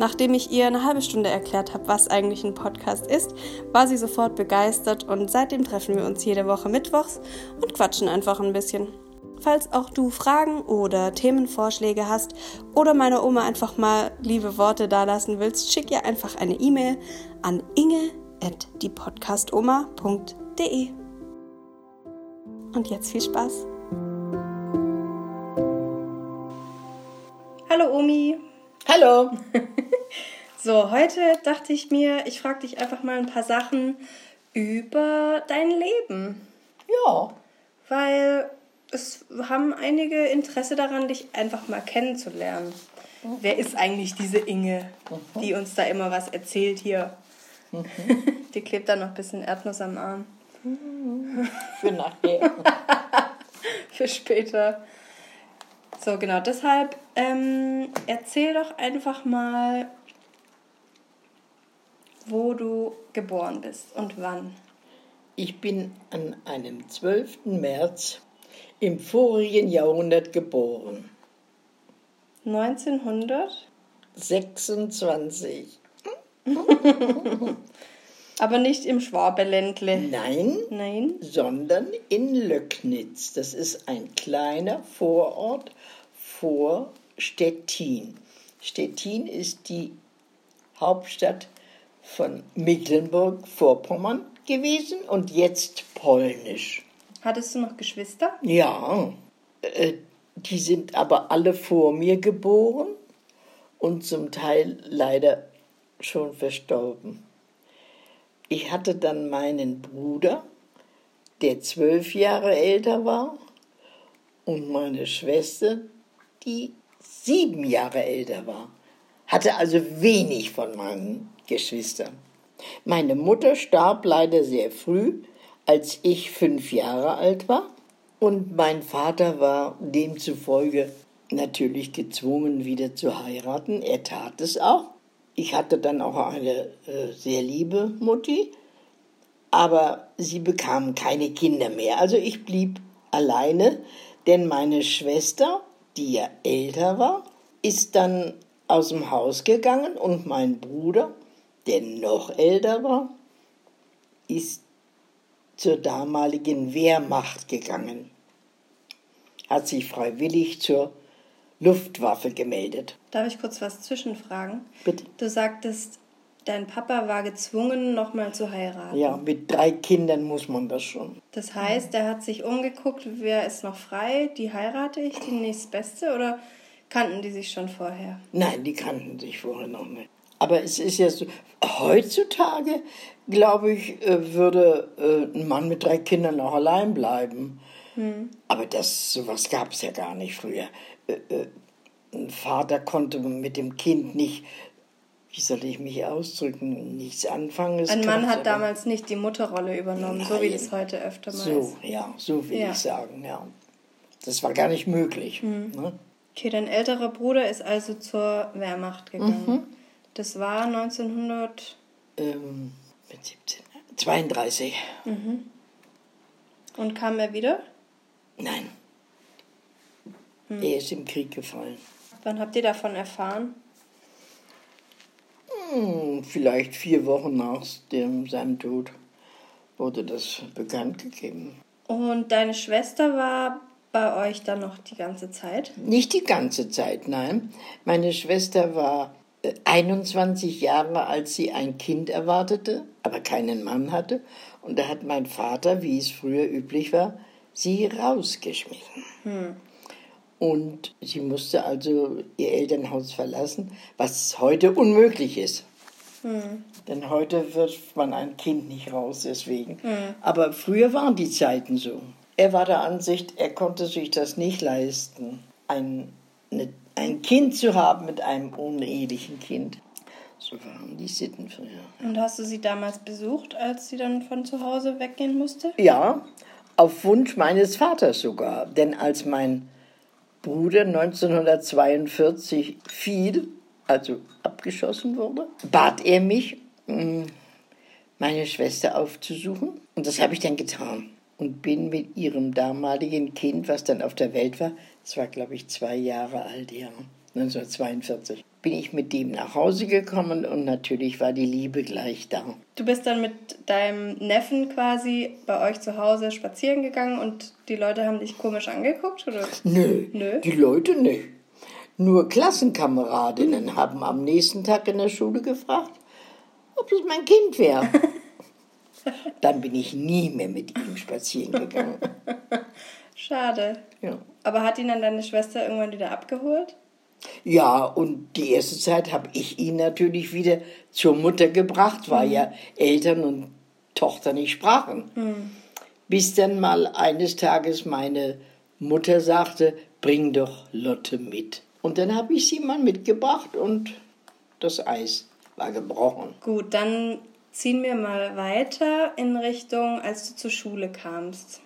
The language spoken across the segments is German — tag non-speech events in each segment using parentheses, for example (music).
Nachdem ich ihr eine halbe Stunde erklärt habe, was eigentlich ein Podcast ist, war sie sofort begeistert und seitdem treffen wir uns jede Woche mittwochs und quatschen einfach ein bisschen. Falls auch du Fragen oder Themenvorschläge hast oder meiner Oma einfach mal liebe Worte dalassen willst, schick ihr einfach eine E-Mail an inge@diepodcastoma.de. Und jetzt viel Spaß. Hallo Omi. Hallo. (laughs) so, heute dachte ich mir, ich frage dich einfach mal ein paar Sachen über dein Leben. Ja. Weil es haben einige Interesse daran, dich einfach mal kennenzulernen. Mhm. Wer ist eigentlich diese Inge, mhm. die uns da immer was erzählt hier? Mhm. (laughs) die klebt da noch ein bisschen Erdnuss am Arm. (laughs) Für nachher. Für später. So, genau. Deshalb ähm, erzähl doch einfach mal, wo du geboren bist und wann. Ich bin an einem 12. März im vorigen Jahrhundert geboren. 1926. Aber nicht im Schwabeländle. Nein, Nein, sondern in Löcknitz. Das ist ein kleiner Vorort vor Stettin. Stettin ist die Hauptstadt von Mecklenburg-Vorpommern gewesen und jetzt polnisch. Hattest du noch Geschwister? Ja, äh, die sind aber alle vor mir geboren und zum Teil leider schon verstorben. Ich hatte dann meinen Bruder, der zwölf Jahre älter war, und meine Schwester, die sieben Jahre älter war, hatte also wenig von meinen Geschwistern. Meine Mutter starb leider sehr früh, als ich fünf Jahre alt war, und mein Vater war demzufolge natürlich gezwungen, wieder zu heiraten. Er tat es auch. Ich hatte dann auch eine äh, sehr liebe Mutti, aber sie bekam keine Kinder mehr. Also ich blieb alleine, denn meine Schwester die ja älter war, ist dann aus dem Haus gegangen und mein Bruder, der noch älter war, ist zur damaligen Wehrmacht gegangen, hat sich freiwillig zur Luftwaffe gemeldet. Darf ich kurz was zwischenfragen? Bitte. Du sagtest, dein Papa war gezwungen, nochmal zu heiraten. Ja, mit drei Kindern muss man das schon. Das heißt, er hat sich umgeguckt, wer ist noch frei, die heirate ich, die nächstbeste oder kannten die sich schon vorher? Nein, die kannten sich vorher noch nicht. Aber es ist ja so, heutzutage, glaube ich, äh, würde äh, ein Mann mit drei Kindern auch allein bleiben. Hm. Aber das, sowas gab es ja gar nicht früher. Äh, ein Vater konnte mit dem Kind nicht wie soll ich mich ausdrücken, nichts anfangen. Ein Mann hat damals nicht die Mutterrolle übernommen, Nein. so wie das heute öfter mal so, ist. Ja, so will ja. ich sagen, ja. Das war gar nicht möglich. Mhm. Ne? Okay, dein älterer Bruder ist also zur Wehrmacht gegangen. Mhm. Das war 1900... Ähm, mit 17, 32. Mhm. Und kam er wieder? Nein. Hm. Er ist im Krieg gefallen. Wann habt ihr davon erfahren? Hm, vielleicht vier Wochen nach dem, seinem Tod wurde das bekannt gegeben. Und deine Schwester war bei euch dann noch die ganze Zeit? Nicht die ganze Zeit, nein. Meine Schwester war 21 äh, Jahre, als sie ein Kind erwartete, aber keinen Mann hatte. Und da hat mein Vater, wie es früher üblich war, sie rausgeschmissen. Hm. Und sie musste also ihr Elternhaus verlassen, was heute unmöglich ist. Hm. Denn heute wirft man ein Kind nicht raus, deswegen. Hm. Aber früher waren die Zeiten so. Er war der Ansicht, er konnte sich das nicht leisten, ein, eine, ein Kind zu haben mit einem unehelichen Kind. So waren die Sitten früher. Und hast du sie damals besucht, als sie dann von zu Hause weggehen musste? Ja, auf Wunsch meines Vaters sogar. Denn als mein Bruder 1942 fiel, also abgeschossen wurde, bat er mich, mm, meine Schwester aufzusuchen. Und das habe ich dann getan. Und bin mit ihrem damaligen Kind, was dann auf der Welt war, das war, glaube ich, zwei Jahre alt, ja, 1942, bin ich mit dem nach Hause gekommen und natürlich war die Liebe gleich da. Du bist dann mit deinem Neffen quasi bei euch zu Hause spazieren gegangen und die Leute haben dich komisch angeguckt, oder? Nö, Nö? die Leute nicht. Nur Klassenkameradinnen haben am nächsten Tag in der Schule gefragt, ob das mein Kind wäre. (laughs) Dann bin ich nie mehr mit ihm spazieren gegangen. (laughs) Schade. Ja. Aber hat ihn dann deine Schwester irgendwann wieder abgeholt? Ja, und die erste Zeit habe ich ihn natürlich wieder zur Mutter gebracht, weil ja Eltern und Tochter nicht sprachen. Bis dann mal eines Tages meine Mutter sagte, bring doch Lotte mit. Und dann habe ich sie mal mitgebracht und das Eis war gebrochen. Gut, dann ziehen wir mal weiter in Richtung, als du zur Schule kamst.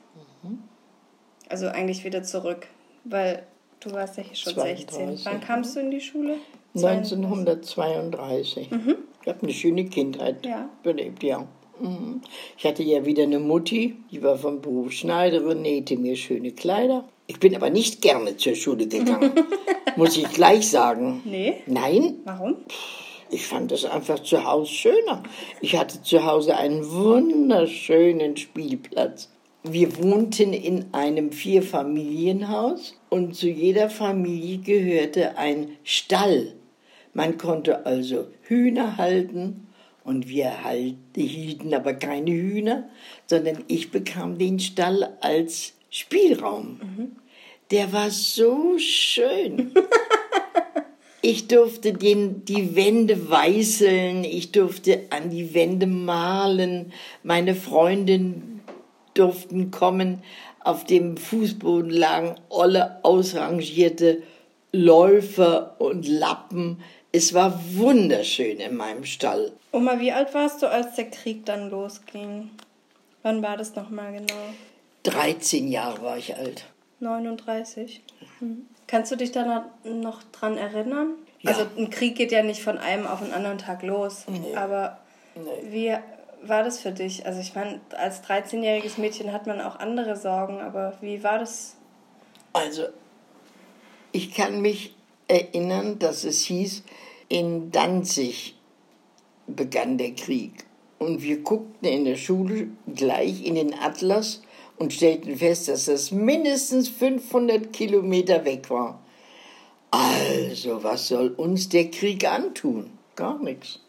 Also eigentlich wieder zurück, weil du warst ja schon 16. 32, Wann kamst du in die Schule? 1932. Ich habe eine schöne Kindheit Ja. belebt, ja. Mhm. Ich hatte ja wieder eine Mutti, die war vom Beruf Schneiderin, nähte mir schöne Kleider. Ich bin aber nicht gerne zur Schule gegangen, (laughs) muss ich gleich sagen. Nee. Nein, Warum? ich fand es einfach zu Hause schöner. Ich hatte zu Hause einen wunderschönen Spielplatz. Wir wohnten in einem Vierfamilienhaus und zu jeder Familie gehörte ein Stall. Man konnte also Hühner halten und wir halt, hielten aber keine Hühner, sondern ich bekam den Stall als Spielraum. Der war so schön. (laughs) Ich durfte den, die Wände weißeln, ich durfte an die Wände malen, meine Freundinnen durften kommen, auf dem Fußboden lagen olle ausrangierte Läufer und Lappen. Es war wunderschön in meinem Stall. Oma, wie alt warst du, als der Krieg dann losging? Wann war das nochmal genau? 13 Jahre war ich alt. 39. Mhm. Kannst du dich da noch dran erinnern? Ja. Also ein Krieg geht ja nicht von einem auf den anderen Tag los. Aber wie war das für dich? Also ich meine, als 13-jähriges Mädchen hat man auch andere Sorgen, aber wie war das? Also, ich kann mich erinnern, dass es hieß, in Danzig begann der Krieg. Und wir guckten in der Schule gleich in den Atlas und stellten fest, dass das mindestens 500 Kilometer weg war. Also, was soll uns der Krieg antun? Gar nichts.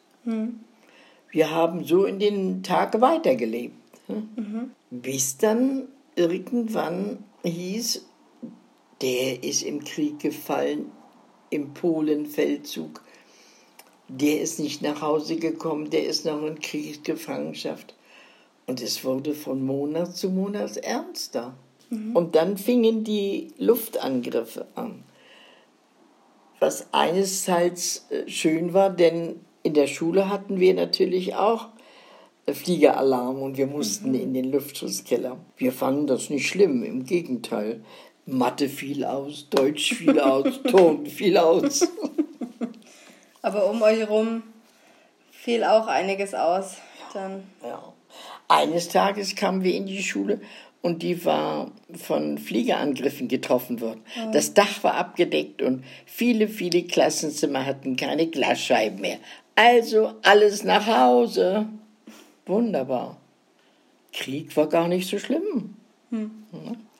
Wir haben so in den Tag weitergelebt. hm? Bis dann irgendwann hieß, der ist im Krieg gefallen, im Polenfeldzug. Der ist nicht nach Hause gekommen, der ist noch in Kriegsgefangenschaft. Und es wurde von Monat zu Monat ernster. Und dann fingen die Luftangriffe an. Was einerseits äh, schön war, denn in der Schule hatten wir natürlich auch Fliegeralarm und wir mussten in den Luftschutzkeller. Wir fanden das nicht schlimm, im Gegenteil. Mathe fiel aus, Deutsch fiel aus, (laughs) Ton fiel aus. (laughs) Aber um euch herum fiel auch einiges aus. Dann Ja. Eines Tages kamen wir in die Schule und die war von Fliegerangriffen getroffen worden. Das Dach war abgedeckt und viele, viele Klassenzimmer hatten keine Glasscheiben mehr. Also alles nach Hause. Wunderbar. Krieg war gar nicht so schlimm.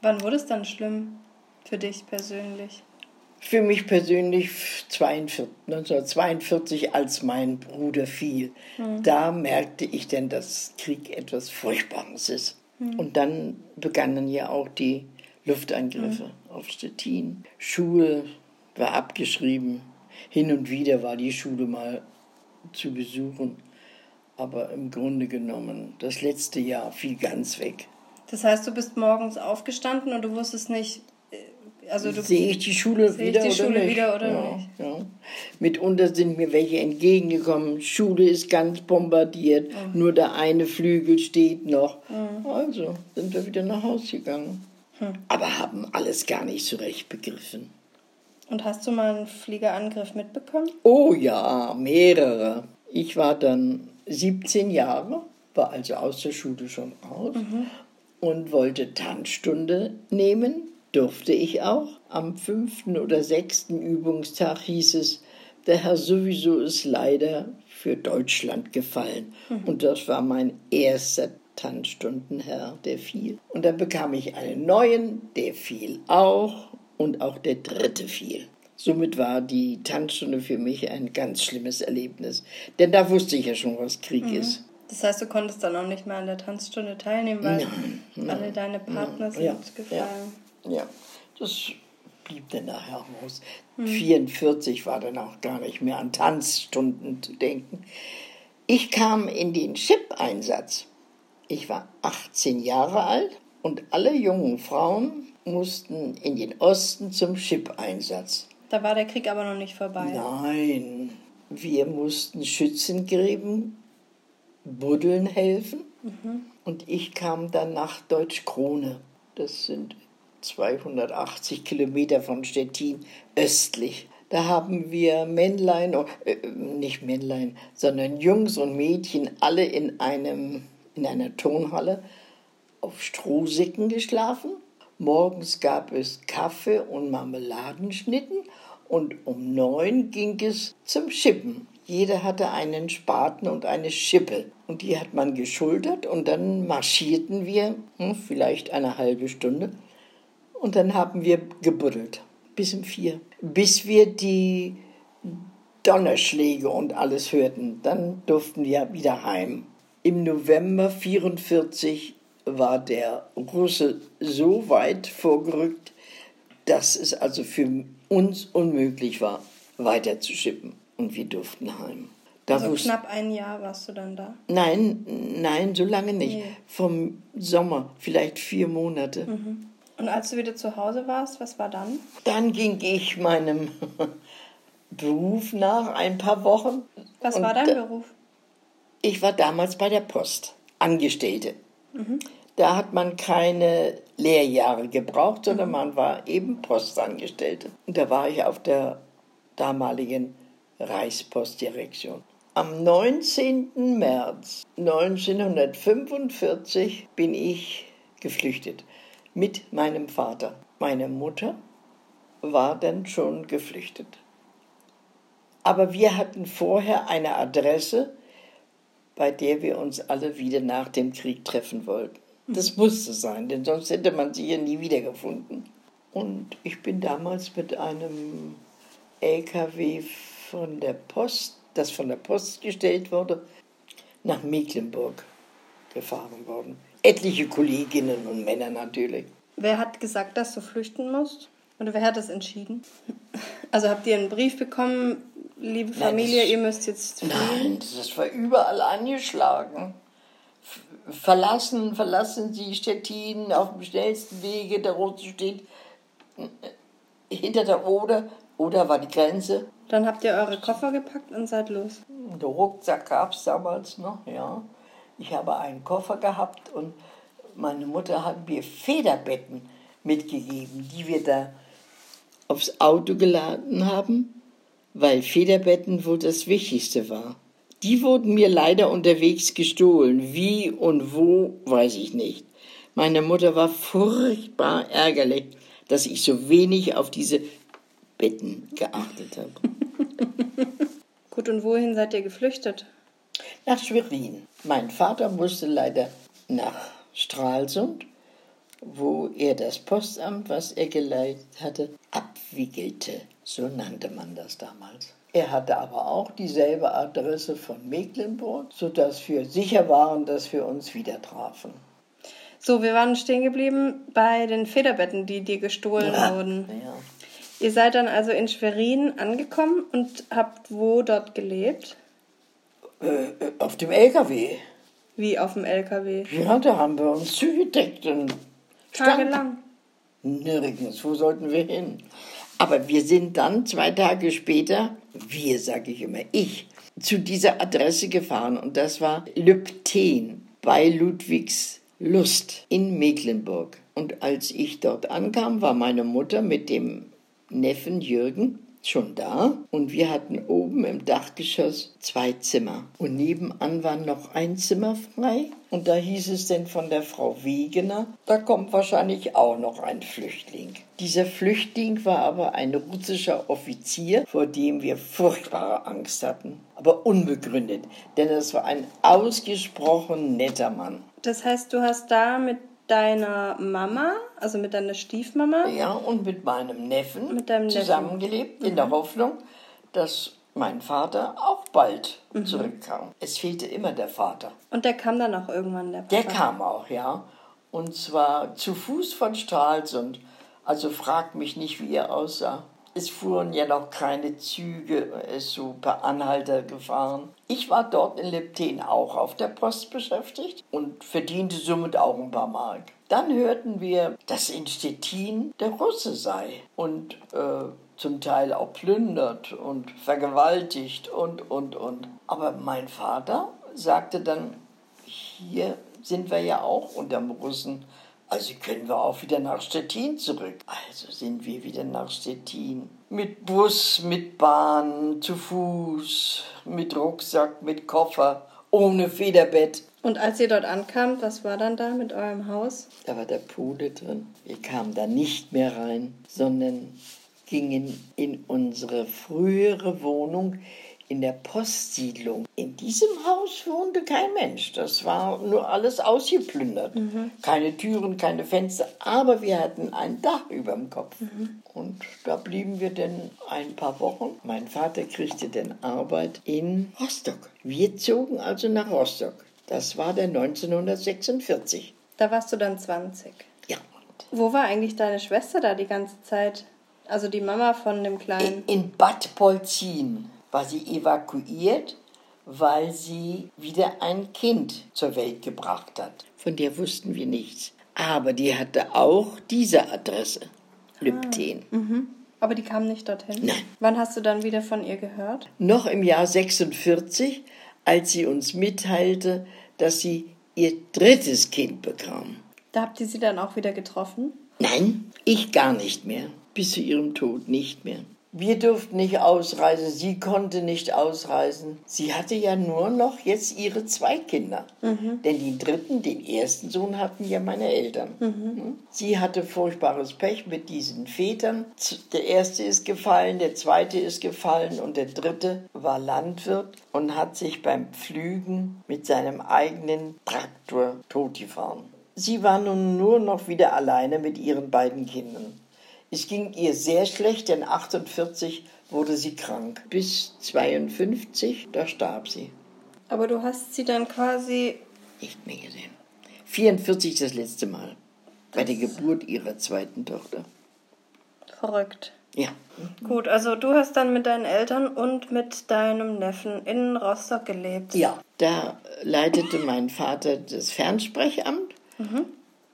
wann wurde es dann schlimm für dich persönlich? Für mich persönlich 42, 1942, als mein Bruder fiel. Da merkte ich denn, dass Krieg etwas Furchtbares ist. Und dann begannen ja auch die Luftangriffe auf Stettin. Schule war abgeschrieben. Hin und wieder war die Schule mal zu besuchen. Aber im Grunde genommen, das letzte Jahr fiel ganz weg. Das heißt, du bist morgens aufgestanden und du wusstest nicht, äh, also du Sehe ich die Schule Sehe ich wieder die oder Schule wieder oder ja, nicht? Ja. Mitunter sind mir welche entgegengekommen. Schule ist ganz bombardiert, mhm. nur der eine Flügel steht noch. Mhm. Also sind wir wieder nach Hause gegangen. Mhm. Aber haben alles gar nicht so recht begriffen. Und hast du mal einen Fliegerangriff mitbekommen? Oh ja, mehrere. Ich war dann 17 Jahre, war also aus der Schule schon raus mhm. und wollte Tanzstunde nehmen. Durfte ich auch. Am fünften oder sechsten Übungstag hieß es, der Herr sowieso ist leider für Deutschland gefallen. Mhm. Und das war mein erster Tanzstundenherr, der fiel. Und dann bekam ich einen neuen, der fiel auch und auch der dritte fiel. Somit war die Tanzstunde für mich ein ganz schlimmes Erlebnis. Denn da wusste ich ja schon, was Krieg mhm. ist. Das heißt, du konntest dann auch nicht mehr an der Tanzstunde teilnehmen, weil nein, nein, alle deine Partner nein. sind ja, gefallen. Ja, ja, das blieb dann nachher raus. Mhm. 44 war dann auch gar nicht mehr an Tanzstunden zu denken. Ich kam in den Chip-Einsatz. Ich war 18 Jahre alt und alle jungen Frauen mussten in den Osten zum Chip-Einsatz. Da war der Krieg aber noch nicht vorbei. Nein, wir mussten Schützengräben buddeln helfen. Mhm. Und ich kam dann nach Deutsch-Krone. Das sind 280 Kilometer von Stettin östlich. Da haben wir Männlein, äh, nicht Männlein, sondern Jungs und Mädchen alle in, einem, in einer Turnhalle auf Strohsäcken geschlafen Morgens gab es Kaffee und Marmeladenschnitten und um neun ging es zum Schippen. Jeder hatte einen Spaten und eine Schippe. Und die hat man geschultert und dann marschierten wir, hm, vielleicht eine halbe Stunde. Und dann haben wir gebuddelt, bis um vier. Bis wir die Donnerschläge und alles hörten. Dann durften wir wieder heim. Im November 44 war der Russe so weit vorgerückt, dass es also für uns unmöglich war, weiter zu schippen. Und wir durften heim. Da also knapp ein Jahr warst du dann da? Nein, nein, so lange nicht. Nee. Vom Sommer, vielleicht vier Monate. Mhm. Und als du wieder zu Hause warst, was war dann? Dann ging ich meinem (laughs) Beruf nach, ein paar Wochen. Was war dein Beruf? Ich war damals bei der Post, Angestellte. Da hat man keine Lehrjahre gebraucht, sondern man war eben Postangestellte. Und da war ich auf der damaligen Reichspostdirektion. Am 19. März 1945 bin ich geflüchtet mit meinem Vater. Meine Mutter war dann schon geflüchtet. Aber wir hatten vorher eine Adresse, bei der wir uns alle wieder nach dem Krieg treffen wollten. Das musste sein, denn sonst hätte man sie ja nie wiedergefunden. Und ich bin damals mit einem LKW von der Post, das von der Post gestellt wurde, nach Mecklenburg gefahren worden. Etliche Kolleginnen und Männer natürlich. Wer hat gesagt, dass du flüchten musst? Oder wer hat das entschieden? Also habt ihr einen Brief bekommen, liebe Familie, Nein, ihr müsst jetzt fliehen? Nein, das war überall angeschlagen. Verlassen, verlassen Sie Stettin auf dem schnellsten Wege. Der Rote steht äh, hinter der Oder. Oder war die Grenze. Dann habt ihr eure Koffer gepackt und seid los. Der Rucksack gab es damals noch, ja. Ich habe einen Koffer gehabt und meine Mutter hat mir Federbetten mitgegeben, die wir da aufs Auto geladen haben, weil Federbetten wohl das Wichtigste war. Die wurden mir leider unterwegs gestohlen. Wie und wo, weiß ich nicht. Meine Mutter war furchtbar ärgerlich, dass ich so wenig auf diese Betten geachtet habe. (laughs) Gut, und wohin seid ihr geflüchtet? Nach Schwerin. Mein Vater musste leider nach Stralsund wo er das Postamt, was er geleitet hatte, abwickelte. So nannte man das damals. Er hatte aber auch dieselbe Adresse von Mecklenburg, sodass wir sicher waren, dass wir uns wieder trafen. So, wir waren stehen geblieben bei den Federbetten, die dir gestohlen ja, wurden. Ja. Ihr seid dann also in Schwerin angekommen und habt wo dort gelebt? Äh, äh auf dem LKW. Wie auf dem LKW? Ja, da haben wir uns zugedeckt und Tagelang? Nirgends. Wo sollten wir hin? Aber wir sind dann zwei Tage später, wir sage ich immer, ich, zu dieser Adresse gefahren und das war Lübten bei Ludwigslust in Mecklenburg. Und als ich dort ankam, war meine Mutter mit dem Neffen Jürgen schon da und wir hatten oben im Dachgeschoss zwei Zimmer und nebenan war noch ein Zimmer frei und da hieß es denn von der Frau Wegener, da kommt wahrscheinlich auch noch ein Flüchtling. Dieser Flüchtling war aber ein russischer Offizier, vor dem wir furchtbare Angst hatten, aber unbegründet, denn es war ein ausgesprochen netter Mann. Das heißt, du hast da mit deiner Mama, also mit deiner Stiefmama. Ja, und mit meinem Neffen Mit deinem Neffen. zusammengelebt, in der Hoffnung, dass mein Vater auch bald zurückkam. Es fehlte immer der Vater. Und der kam dann auch irgendwann, der Papa. Der kam auch, ja. Und zwar zu Fuß von Stralsund. Also fragt mich nicht, wie er aussah. Es fuhren ja noch keine Züge, er ist so per Anhalter gefahren. Ich war dort in Lepten auch auf der Post beschäftigt und verdiente somit auch ein paar Mark. Dann hörten wir, dass in Stettin der Russe sei und äh, zum Teil auch plündert und vergewaltigt und, und, und. Aber mein Vater sagte dann, hier sind wir ja auch unterm Russen. Also können wir auch wieder nach Stettin zurück. Also sind wir wieder nach Stettin. Mit Bus, mit Bahn, zu Fuß, mit Rucksack, mit Koffer, ohne Federbett. Und als ihr dort ankamt, was war dann da mit eurem Haus? Da war der Pudel drin. Wir kamen da nicht mehr rein, sondern gingen in unsere frühere Wohnung in der Postsiedlung. In diesem Haus wohnte kein Mensch. Das war nur alles ausgeplündert. Keine Türen, keine Fenster, aber wir hatten ein Dach über dem Kopf. Und da blieben wir denn ein paar Wochen. Mein Vater kriegte dann Arbeit in Rostock. Wir zogen also nach Rostock. Das war der 1946. Da warst du dann 20. Ja. Wo war eigentlich deine Schwester da die ganze Zeit? Also die Mama von dem Kleinen. In, in Bad Polzin war sie evakuiert, weil sie wieder ein Kind zur Welt gebracht hat. Von der wussten wir nichts. Aber die hatte auch diese Adresse, Lübten. Aber die kam nicht dorthin? Nein. Wann hast du dann wieder von ihr gehört? Noch im Jahr 46, als sie uns mitteilte, dass sie ihr drittes Kind bekam. Da habt ihr sie dann auch wieder getroffen? Nein, ich gar nicht mehr. Bis zu ihrem Tod nicht mehr. Wir durften nicht ausreisen, sie konnte nicht ausreisen. Sie hatte ja nur noch jetzt ihre zwei Kinder. Denn den dritten, den ersten Sohn hatten ja meine Eltern. Hm? Sie hatte furchtbares Pech mit diesen Vätern. Der erste ist gefallen, der zweite ist gefallen und der dritte war Landwirt und hat sich beim Pflügen mit seinem eigenen Traktor totgefahren. Sie war nun nur noch wieder alleine mit ihren beiden Kindern. Es ging ihr sehr schlecht, denn 48 wurde sie krank. Bis 52, da starb sie. Aber du hast sie dann quasi. Nicht mehr gesehen. 44 das letzte Mal. Bei der Geburt ihrer zweiten Tochter. Verrückt. Ja. Gut, also du hast dann mit deinen Eltern und mit deinem Neffen in Rostock gelebt. Ja. Da leitete mein Vater das Fernsprechamt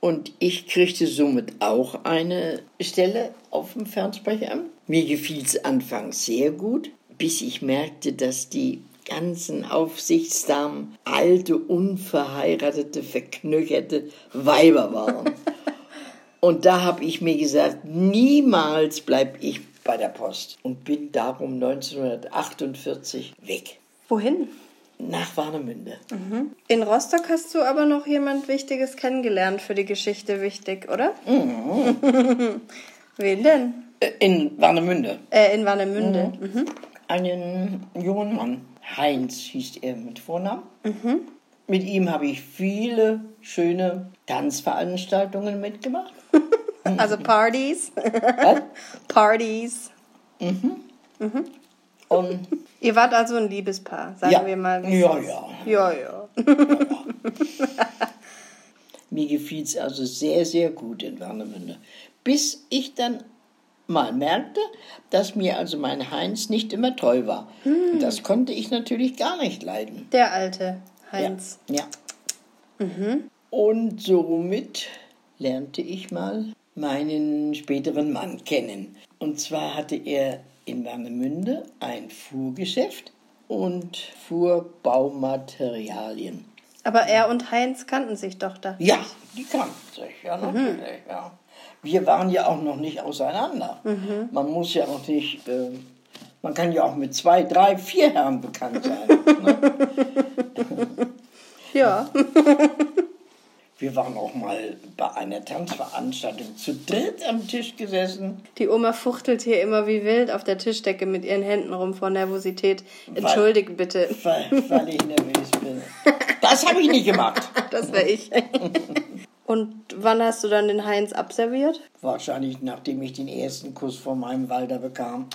und ich kriegte somit auch eine Stelle auf dem Fernsprechamt. Mir gefiel es anfangs sehr gut, bis ich merkte, dass die ganzen Aufsichtsdamen alte, unverheiratete, verknöcherte Weiber waren. (laughs) Und da habe ich mir gesagt, niemals bleib ich bei der Post und bin darum 1948 weg Wohin? Nach Warnemünde. In Rostock hast du aber noch jemand Wichtiges kennengelernt für die Geschichte wichtig, oder? (laughs) Wen denn? Äh, In Warnemünde. Äh, in Warnemünde. Mhm. Einen jungen Mann. Heinz hieß er mit Vornamen. Mit ihm habe ich viele schöne Tanzveranstaltungen mitgemacht. (laughs) Also Partys. Was? Partys. Und Ihr wart also ein Liebespaar, sagen Ja. wir mal. Ja, ja. Ja, ja. (laughs) mir gefiel es also sehr, sehr gut in Warnemünde. Bis ich dann mal merkte, dass mir also mein Heinz nicht immer treu war. Und das konnte ich natürlich gar nicht leiden. Der alte Heinz. Ja. ja. Und somit lernte ich mal meinen späteren Mann kennen. Und zwar hatte er in Warnemünde ein Fuhrgeschäft und fuhr Baumaterialien. Aber er und Heinz kannten sich doch da. Ja, die kannten sich, ja, natürlich, ja. Wir waren ja auch noch nicht auseinander. Man muss ja auch nicht, äh, man kann ja auch mit zwei, drei, vier Herren bekannt sein. (laughs) ne? Ja. (laughs) Wir waren auch mal bei einer Tanzveranstaltung zu dritt am Tisch gesessen. Die Oma fuchtelt hier immer wie wild auf der Tischdecke mit ihren Händen rum vor Nervosität. Entschuldige bitte. Weil, weil ich nervös bin. Das habe ich nicht gemacht. (laughs) Das wäre ich. Und wann hast du dann den Heinz abserviert? Wahrscheinlich nachdem ich den ersten Kuss von meinem Walter bekam.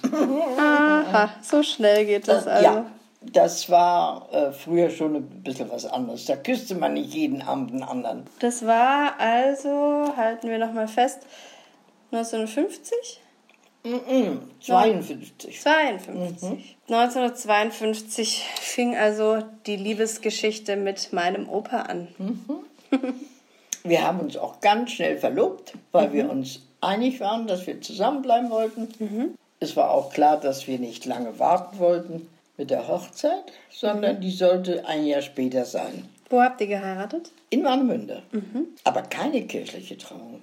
Aha, so schnell geht das also. Ja, das war äh, früher schon ein bisschen was anderes. Da küsste man nicht jeden Abend einen anderen. Das war also, halten wir nochmal fest, 1950? Mhm, 52. 52. 1952 fing also die Liebesgeschichte mit meinem Opa an. Wir haben uns auch ganz schnell verlobt, weil wir uns einig waren, dass wir zusammenbleiben wollten. Es war auch klar, dass wir nicht lange warten wollten mit der Hochzeit, sondern die sollte ein Jahr später sein. Wo habt ihr geheiratet? In Warnemünde. Aber keine kirchliche Trauung.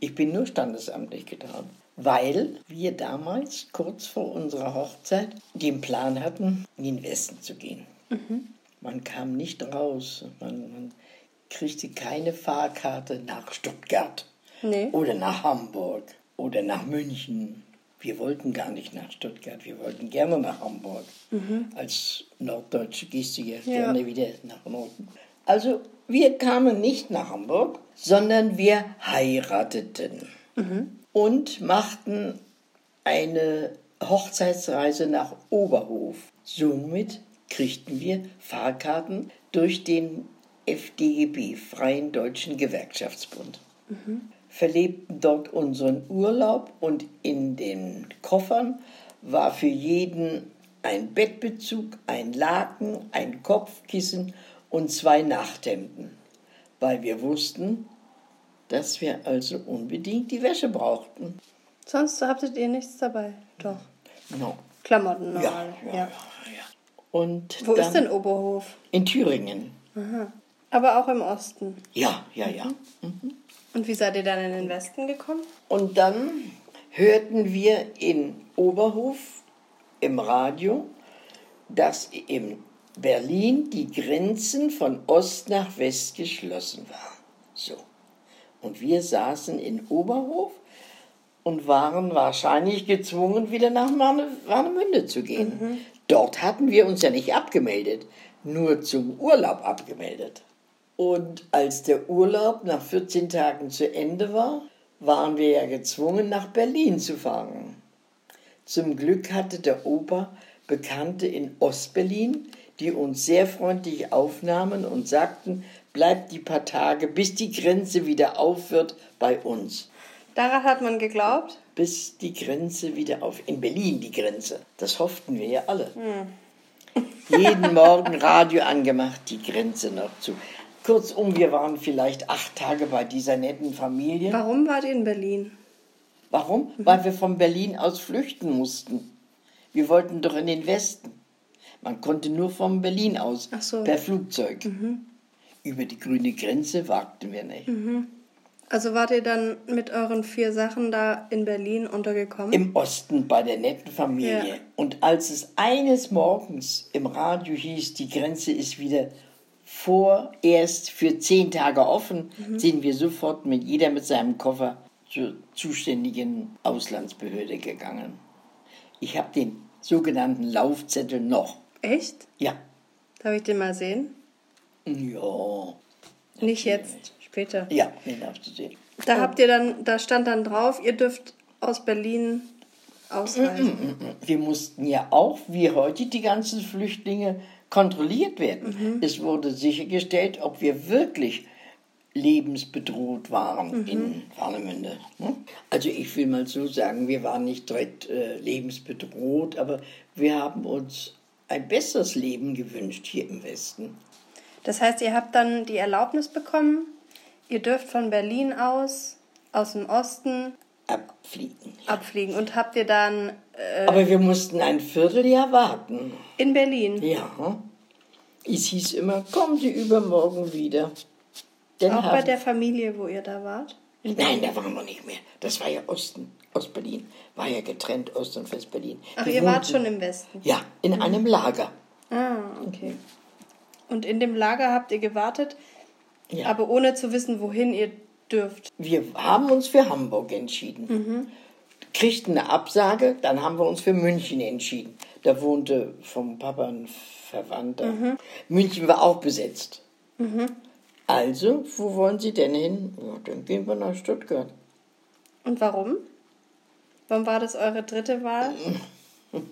Ich bin nur standesamtlich getraut. Weil wir damals, kurz vor unserer Hochzeit, den Plan hatten, in den Westen zu gehen. Man kam nicht raus. Man, man kriegte keine Fahrkarte nach Stuttgart Nee. oder nach Hamburg oder nach München. Wir wollten gar nicht nach Stuttgart, wir wollten gerne nach Hamburg. Als Norddeutsche gehst du ja, gerne wieder nach Norden. Also wir kamen nicht nach Hamburg, sondern wir heirateten. Und machten eine Hochzeitsreise nach Oberhof. Somit kriegten wir Fahrkarten durch den FDGB, Freien Deutschen Gewerkschaftsbund verlebten dort unseren Urlaub und in den Koffern war für jeden ein Bettbezug, ein Laken, ein Kopfkissen und zwei Nachthemden, weil wir wussten, dass wir also unbedingt die Wäsche brauchten. Sonst habtet ihr nichts dabei? Doch. No. Klamotten Ja, normal. ja, ja. Und Wo ist denn Oberhof? In Thüringen. Aber auch im Osten. Ja, ja, ja. Und wie seid ihr dann in den Westen gekommen? Und dann hörten wir in Oberhof im Radio, dass in Berlin die Grenzen von Ost nach West geschlossen waren. So. Und wir saßen in Oberhof und waren wahrscheinlich gezwungen, wieder nach Warne- Warnemünde zu gehen. Dort hatten wir uns ja nicht abgemeldet, nur zum Urlaub abgemeldet. Und als der Urlaub nach 14 Tagen zu Ende war, waren wir ja gezwungen, nach Berlin zu fahren. Zum Glück hatte der Opa Bekannte in Ostberlin, die uns sehr freundlich aufnahmen und sagten, bleibt die paar Tage, bis die Grenze wieder auf wird bei uns. Daran hat man geglaubt. Bis die Grenze wieder auf. In Berlin die Grenze. Das hofften wir ja alle. Jeden Morgen Radio angemacht, die Grenze noch zu. Kurzum, wir waren vielleicht acht Tage bei dieser netten Familie. Warum wart ihr in Berlin? Warum? Weil wir von Berlin aus flüchten mussten. Wir wollten doch in den Westen. Man konnte nur von Berlin aus Ach so. per Flugzeug. Über die grüne Grenze wagten wir nicht. Also wart ihr dann mit euren vier Sachen da in Berlin untergekommen? Im Osten bei der netten Familie. Ja. Und als es eines Morgens im Radio hieß, die Grenze ist wieder vorerst für zehn Tage offen, sind wir sofort mit jeder mit seinem Koffer zur zuständigen Auslandsbehörde gegangen. Ich habe den sogenannten Laufzettel noch. Echt? Ja. Darf ich den mal sehen? Ja. Nicht jetzt, später. Ja, den darfst du sehen. Da habt ihr dann, da stand dann drauf, ihr dürft aus Berlin ausreisen. Wir mussten ja auch, wie heute, die ganzen Flüchtlinge kontrolliert werden. Es wurde sichergestellt, ob wir wirklich lebensbedroht waren in Warnemünde. ne? Also ich will mal so sagen, wir waren nicht direkt äh, lebensbedroht, aber wir haben uns ein besseres Leben gewünscht hier im Westen. Das heißt, ihr habt dann die Erlaubnis bekommen, ihr dürft von Berlin aus aus dem Osten abfliegen. abfliegen. Und habt ihr dann äh, Aber wir mussten ein Vierteljahr warten. in Berlin, Ja. Es hieß immer, kommen Sie übermorgen wieder. Denn auch bei der Familie, wo ihr da wart? Nein, da waren wir nicht mehr. Das war ja Osten, Ostberlin. War ja getrennt, Ost- und Westberlin. Ach, ihr wart schon im Westen. Ja, in einem Lager. Ah, okay. Und in dem Lager habt ihr gewartet, Ja. aber ohne zu wissen, wohin ihr dürft. Wir haben uns für Hamburg entschieden. Kriegten eine Absage, dann haben wir uns für München entschieden. Da wohnte vom Papa ein Verwandter. München war auch besetzt. Also, wo wollen Sie denn hin? Ja, dann gehen wir nach Stuttgart. Und warum? Warum war das eure dritte Wahl? (laughs)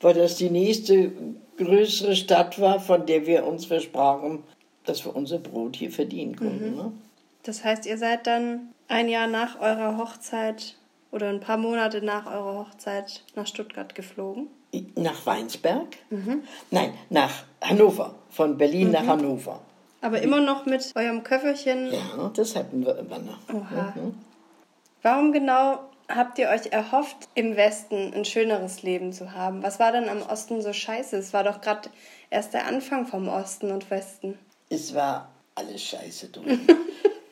Weil das die nächste größere Stadt war, von der wir uns versprachen, dass wir unser Brot hier verdienen konnten. Ne? Das heißt, ihr seid dann ein Jahr nach eurer Hochzeit oder ein paar Monate nach eurer Hochzeit nach Stuttgart geflogen. Nach Weinsberg? Nein, nach Hannover. Von Berlin nach Hannover. Aber immer noch mit eurem Köfferchen. Ja, das hatten wir immer noch. Oha. Warum genau habt ihr euch erhofft, im Westen ein schöneres Leben zu haben? Was war denn am Osten so scheiße? Es war doch gerade erst der Anfang vom Osten und Westen. Es war alles scheiße drin.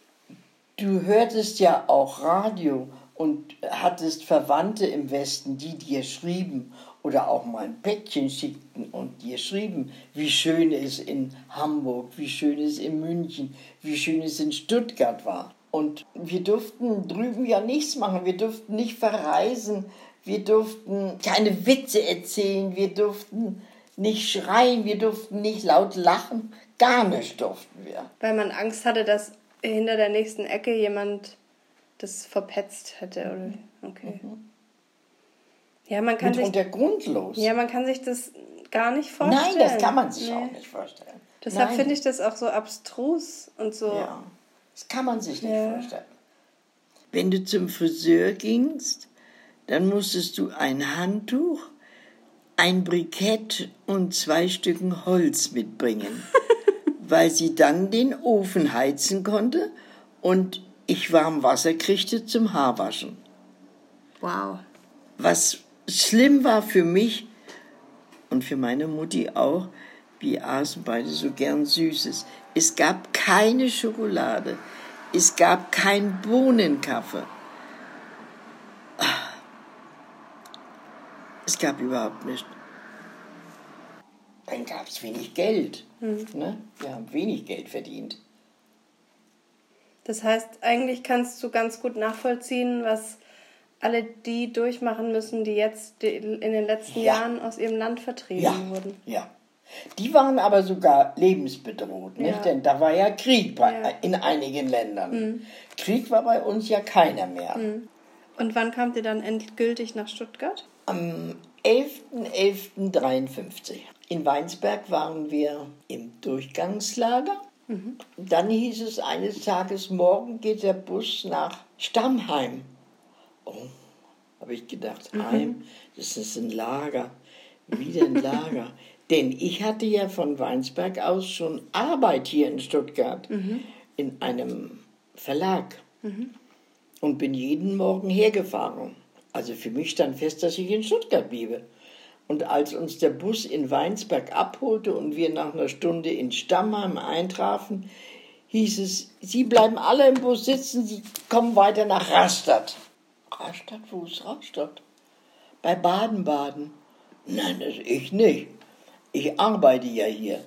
(laughs) du hörtest ja auch Radio und hattest Verwandte im Westen, die dir schrieben oder auch mal ein Päckchen schickten und dir schrieben, wie schön es in Hamburg, wie schön es in München, wie schön es in Stuttgart war. Und wir durften drüben ja nichts machen, wir durften nicht verreisen, wir durften keine Witze erzählen, wir durften nicht schreien, wir durften nicht laut lachen, gar nicht durften wir. Weil man Angst hatte, dass hinter der nächsten Ecke jemand das verpetzt hätte. Oder? Okay. Ja, man kann sich, Mitunter grundlos. ja, man kann sich das gar nicht vorstellen. Nein, das kann man sich Nee. auch nicht vorstellen. Deshalb finde ich das auch so abstrus und so. Ja, das kann man sich nicht Ja. vorstellen. Wenn du zum Friseur gingst, dann musstest du ein Handtuch, ein Brikett und zwei Stücken Holz mitbringen, (laughs) weil sie dann den Ofen heizen konnte und ich warm Wasser kriegte zum Haarwaschen. Wow. Was schlimm war für mich und für meine Mutti auch, wir aßen beide so gern Süßes. Es gab keine Schokolade. Es gab kein Bohnenkaffee. Ah. Es gab überhaupt nichts. Dann gab es wenig Geld. Ne? Wir haben wenig Geld verdient. Das heißt, eigentlich kannst du ganz gut nachvollziehen, was alle die durchmachen müssen, die jetzt in den letzten Ja. Jahren aus ihrem Land vertrieben Ja, wurden. ja. Die waren aber sogar lebensbedroht, nicht? Ja. Denn da war ja Krieg bei, in einigen Ländern. Krieg war bei uns ja keiner mehr. Und wann kamt ihr dann endgültig nach Stuttgart? Am 11.11.53. In Weinsberg waren wir im Durchgangslager. Dann hieß es eines Tages, morgen geht der Bus nach Stammheim. Oh, habe ich gedacht, Heim, das ist ein Lager. Wieder ein (laughs) Lager. Denn ich hatte ja von Weinsberg aus schon Arbeit hier in Stuttgart in einem Verlag und bin jeden Morgen hergefahren. Also für mich stand fest, dass ich in Stuttgart bliebe. Und als uns der Bus in Weinsberg abholte und wir nach einer Stunde in Stammheim eintrafen, hieß es, Sie bleiben alle im Bus sitzen, Sie kommen weiter nach Rastatt. Rastatt? Wo ist Rastatt? Bei Baden-Baden. Nein, das ich nicht. Ich arbeite ja hier.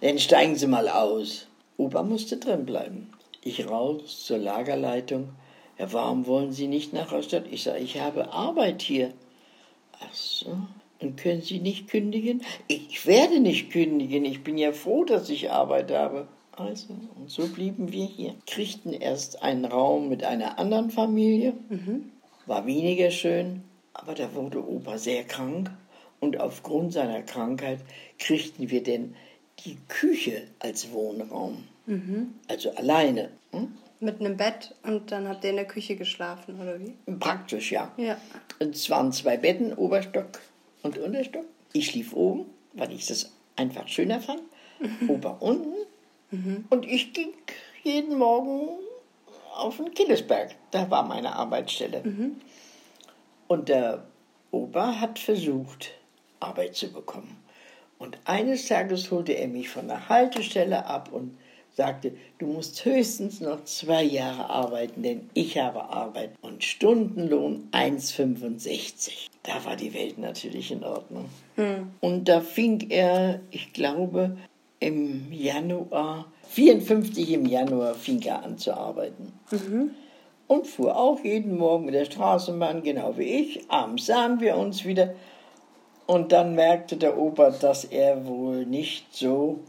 Dann steigen Sie mal aus. Opa musste drin bleiben. Ich raus zur Lagerleitung. Ja, warum wollen Sie nicht nach Rastatt? Ich sage, ich habe Arbeit hier. Ach so. Und können Sie nicht kündigen? Ich werde nicht kündigen. Ich bin ja froh, dass ich Arbeit habe. Also, und so blieben wir hier. Kriegten erst einen Raum mit einer anderen Familie. War weniger schön, aber da wurde Opa sehr krank. Und aufgrund seiner Krankheit kriegten wir denn die Küche als Wohnraum. Also alleine. Hm? Mit einem Bett und dann habt ihr in der Küche geschlafen, oder wie? Praktisch, ja. Ja. Es waren zwei Betten, Oberstock und Unterstock. Ich schlief oben, weil ich das einfach schöner fand. Opa unten. Und ich ging jeden Morgen auf dem Killesberg. Da war meine Arbeitsstelle. Und der Opa hat versucht, Arbeit zu bekommen. Und eines Tages holte er mich von der Haltestelle ab und sagte, du musst höchstens noch zwei Jahre arbeiten, denn ich habe Arbeit. Und Stundenlohn 1,65. Da war die Welt natürlich in Ordnung. Und da fing er, ich glaube, im Januar, 54 im Januar fing er an zu arbeiten. Und fuhr auch jeden Morgen mit der Straßenbahn, genau wie ich. Abends sahen wir uns wieder. Und dann merkte der Opa, dass er wohl nicht so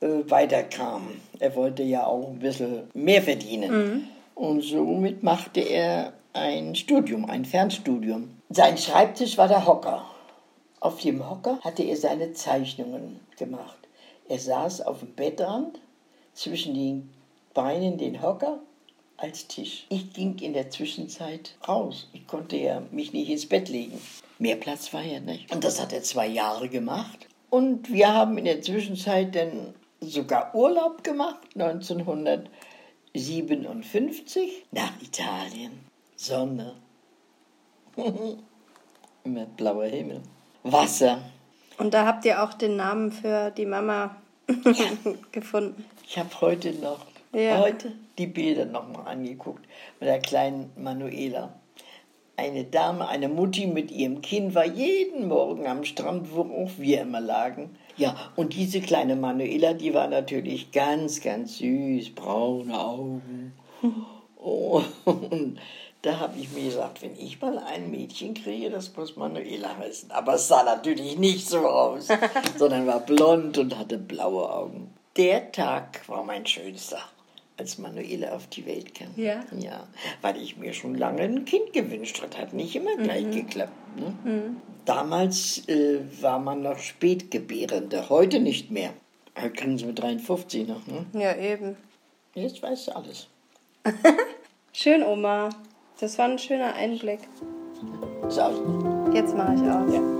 äh, weiterkam. Er wollte ja auch ein bisschen mehr verdienen. Und somit machte er ein Studium, ein Fernstudium. Sein Schreibtisch war der Hocker. Auf dem Hocker hatte er seine Zeichnungen gemacht. Er saß auf dem Bettrand, zwischen den Beinen den Hocker als Tisch. Ich ging in der Zwischenzeit raus. Ich konnte ja mich nicht ins Bett legen. Mehr Platz war ja nicht. Und das hat er zwei Jahre gemacht. Und wir haben in der Zwischenzeit dann sogar Urlaub gemacht, 1957, nach Italien. Sonne. (laughs) Immer blauer Himmel. Wasser. Und da habt ihr auch den Namen für die Mama (laughs) gefunden. Ich habe heute noch, Ja. heute die Bilder nochmal angeguckt mit der kleinen Manuela. Eine Dame, eine Mutti mit ihrem Kind war jeden Morgen am Strand, wo auch wir immer lagen. Ja, und diese kleine Manuela, die war natürlich ganz, ganz süß, braune Augen. (laughs) Oh, und da habe ich mir gesagt, wenn ich mal ein Mädchen kriege, das muss Manuela heißen. Aber es sah natürlich nicht so aus, (laughs) sondern war blond und hatte blaue Augen. Der Tag war mein schönster, als Manuela auf die Welt kam. Ja? Ja, weil ich mir schon lange ein Kind gewünscht hatte. Hat nicht immer gleich geklappt. Ne? Damals äh, war man noch Spätgebärende, heute nicht mehr. Heute kriegen sie mit 53 noch. Ne? Ja, eben. Jetzt weißt du alles. (laughs) Schön, Oma. Das war ein schöner Einblick. So. Jetzt mache ich aus.